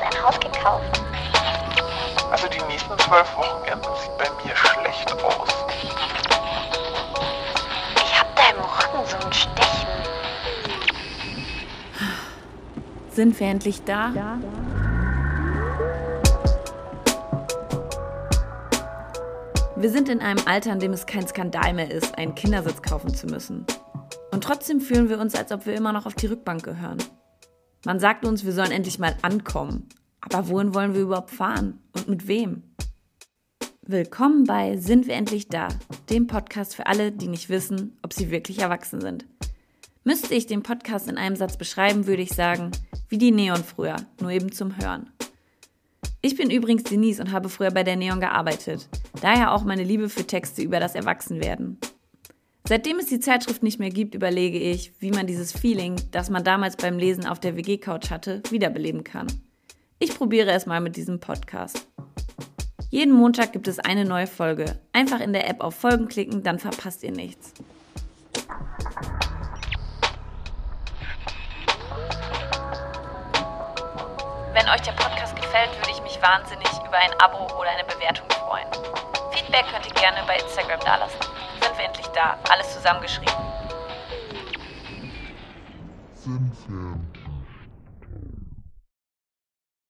Haus gekauft. Also die nächsten zwölf Wochenenden sieht bei mir schlecht aus. Ich hab da im Rücken so ein Stechen. Sind wir endlich da? Ja. Wir sind in einem Alter, in dem es kein Skandal mehr ist, einen Kindersitz kaufen zu müssen. Und trotzdem fühlen wir uns, als ob wir immer noch auf die Rückbank gehören. Man sagt uns, wir sollen endlich mal ankommen. Aber wohin wollen wir überhaupt fahren? Und mit wem? Willkommen bei Sind wir endlich da? Dem Podcast für alle, die nicht wissen, ob sie wirklich erwachsen sind. Müsste ich den Podcast in einem Satz beschreiben, würde ich sagen, wie die Neon früher, nur eben zum Hören. Ich bin übrigens Denise und habe früher bei der Neon gearbeitet. Daher auch meine Liebe für Texte über das Erwachsenwerden. Seitdem es die Zeitschrift nicht mehr gibt, überlege ich, wie man dieses Feeling, das man damals beim Lesen auf der WG-Couch hatte, wiederbeleben kann. Ich probiere es mal mit diesem Podcast. Jeden Montag gibt es eine neue Folge. Einfach in der App auf Folgen klicken, dann verpasst ihr nichts. Wenn euch der Podcast gefällt, würde ich mich wahnsinnig über ein Abo oder eine Bewertung freuen. Feedback könnt ihr gerne bei Instagram dalassen. Da? Alles zusammengeschrieben. Wir